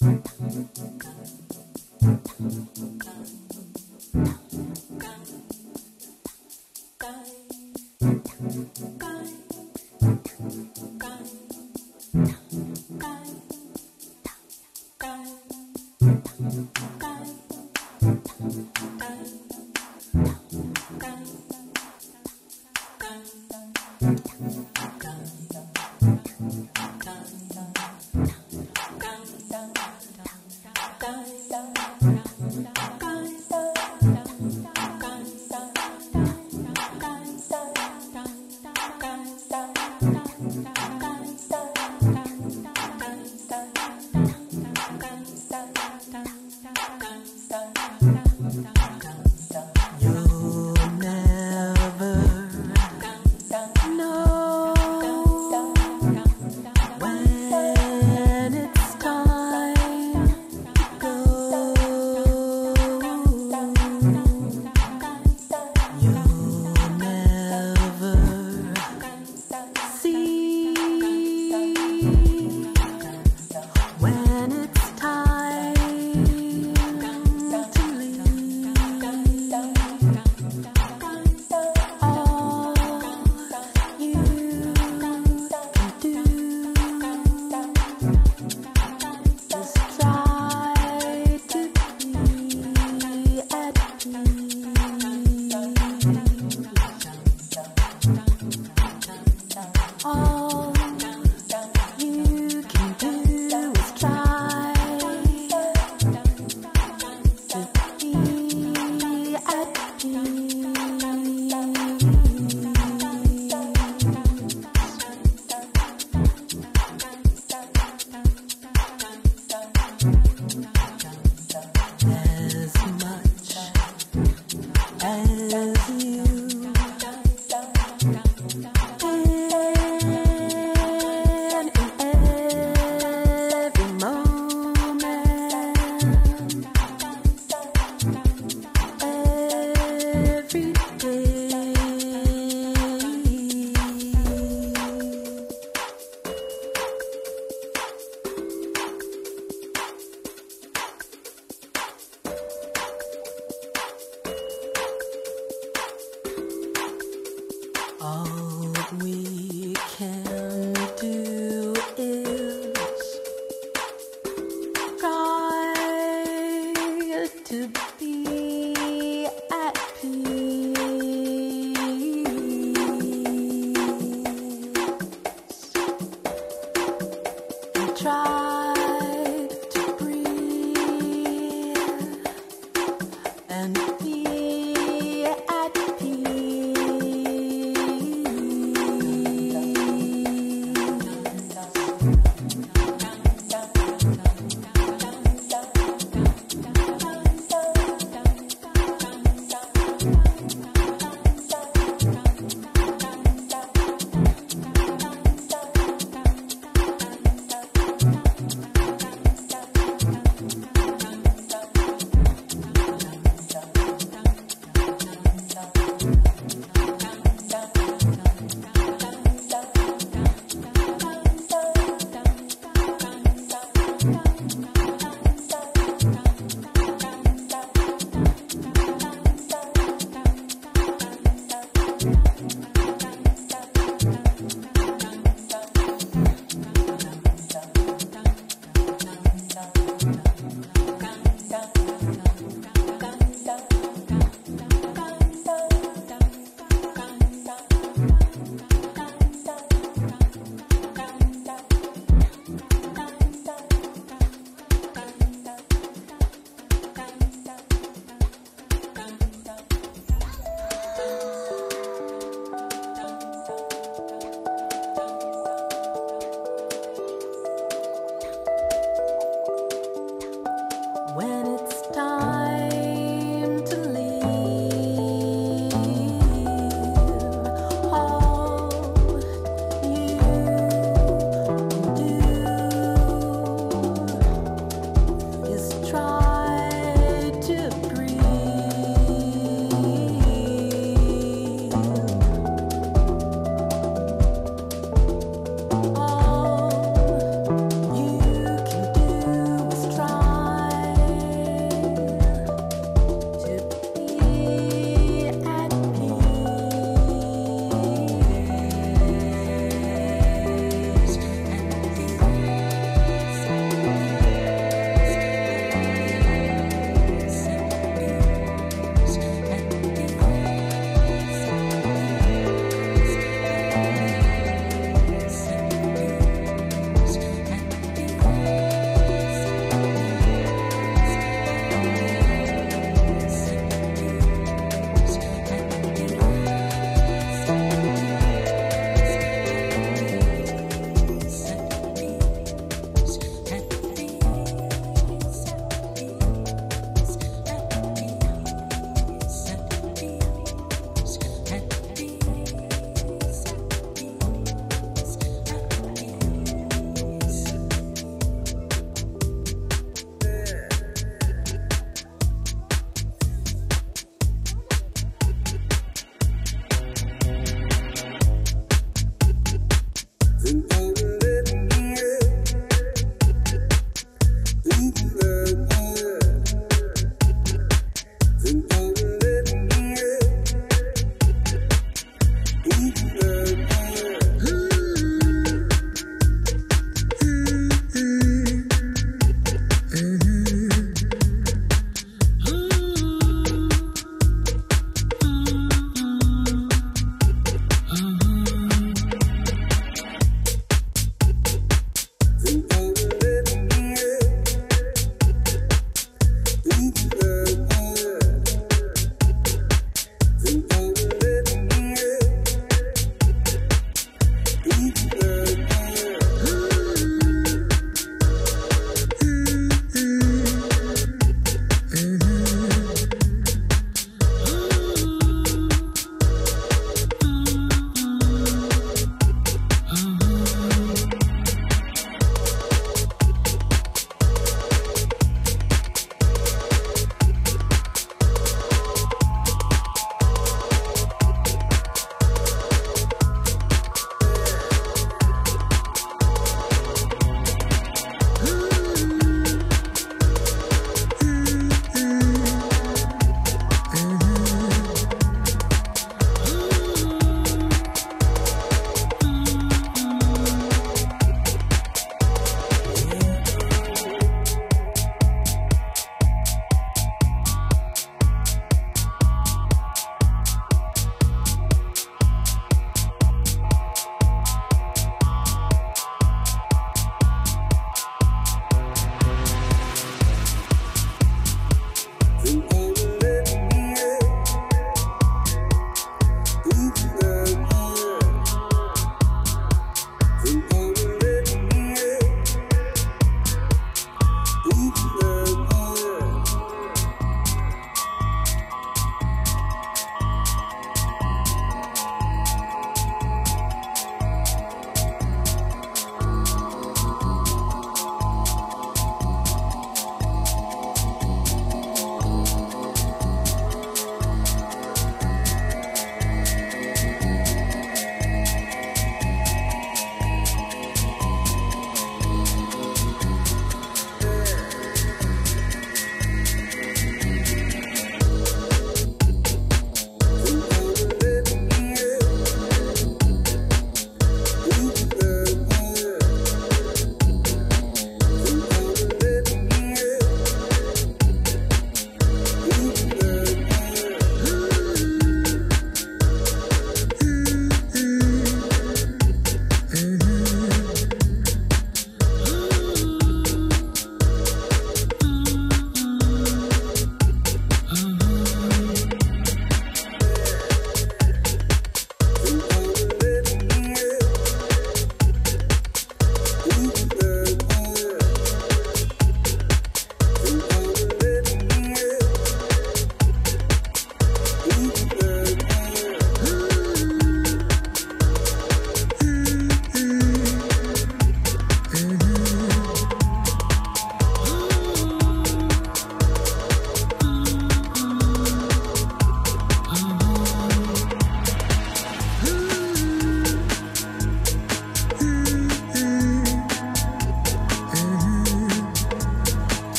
Thank you.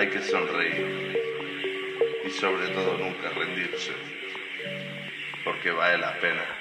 Hay que sonreír y sobre todo nunca rendirse, porque vale la pena.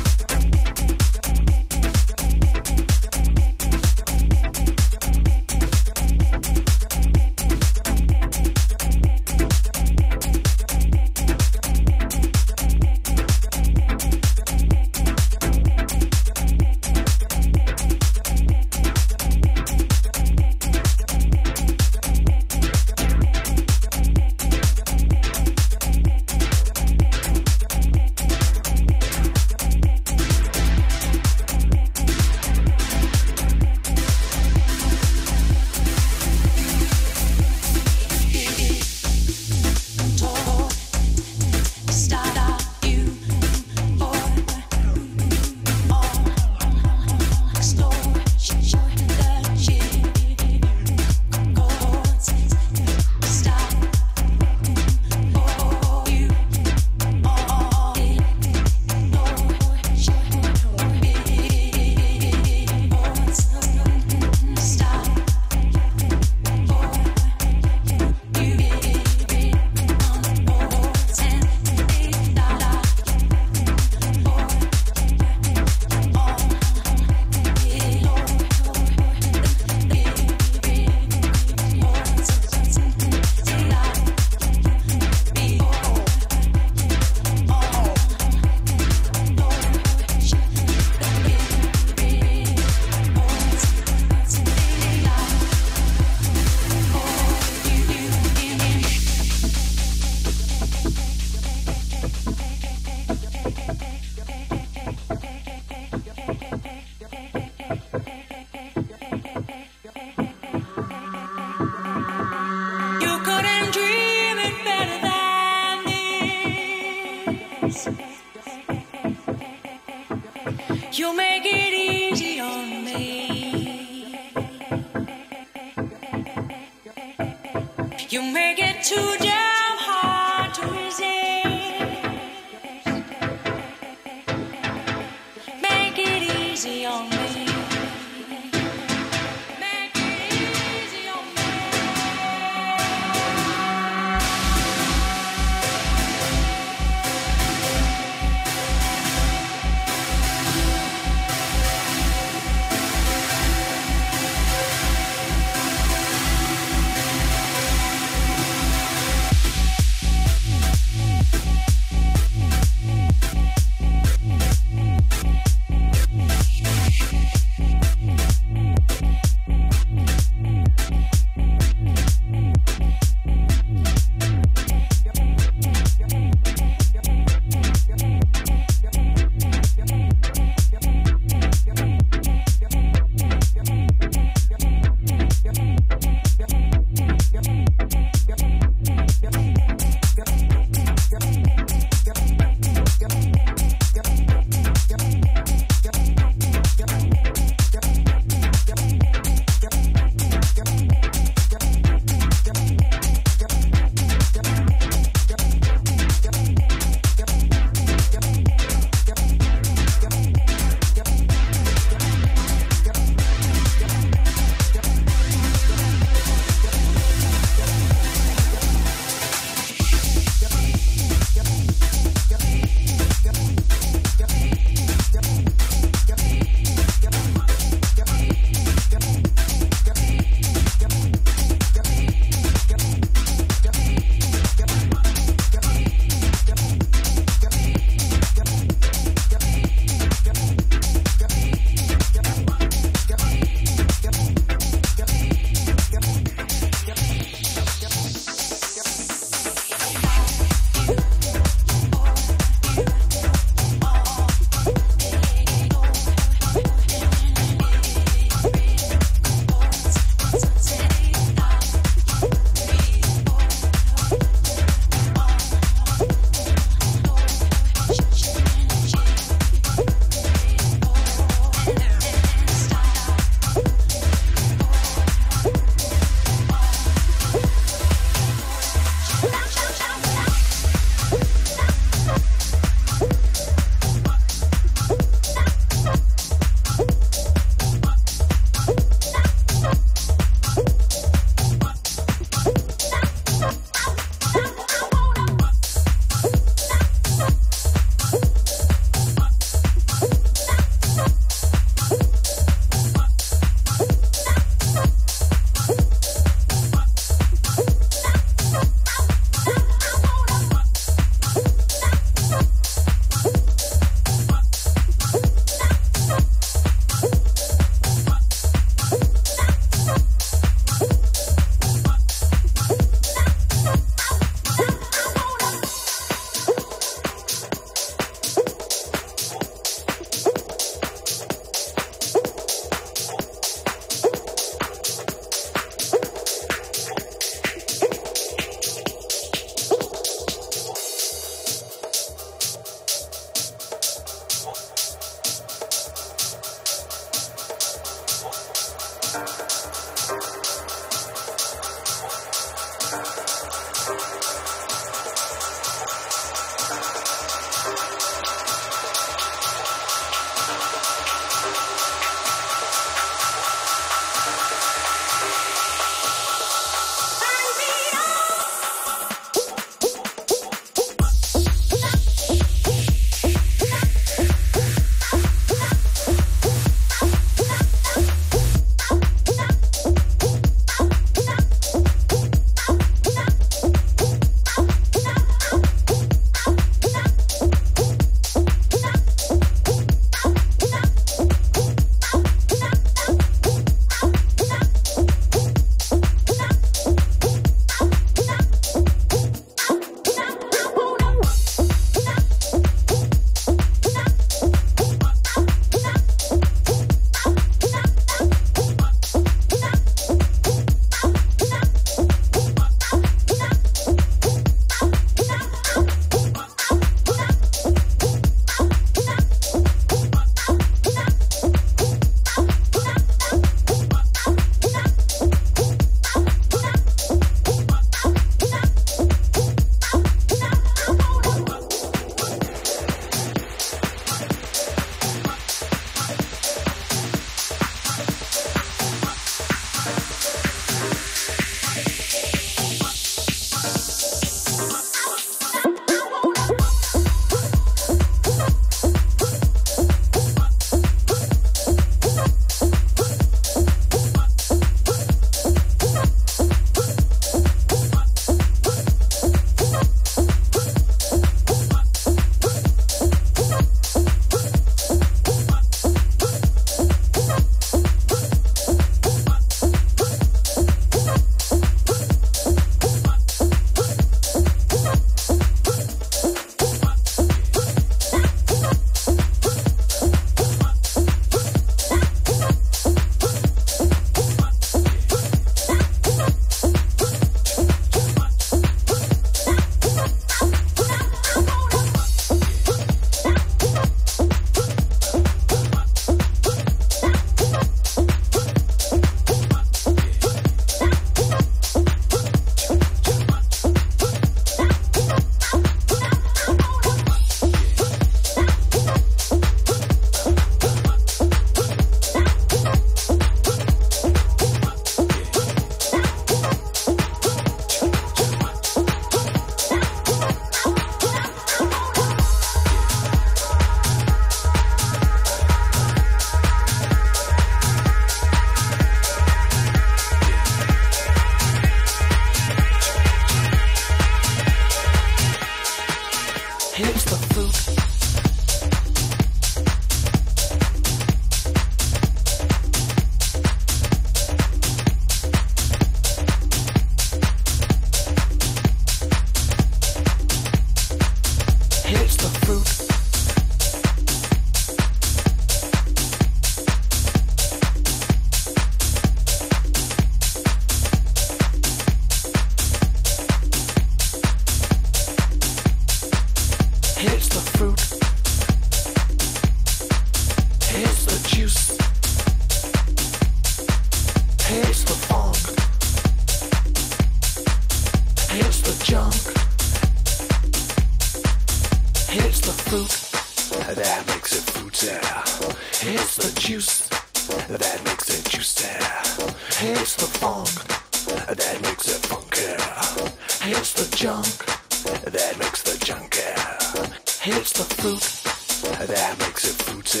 that makes it fruity.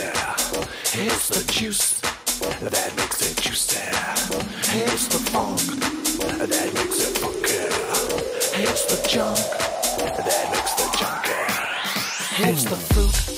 It's the juice that makes it juicier. It's the funk that makes it funky. It's the junk that makes the junkier. It's the fruit.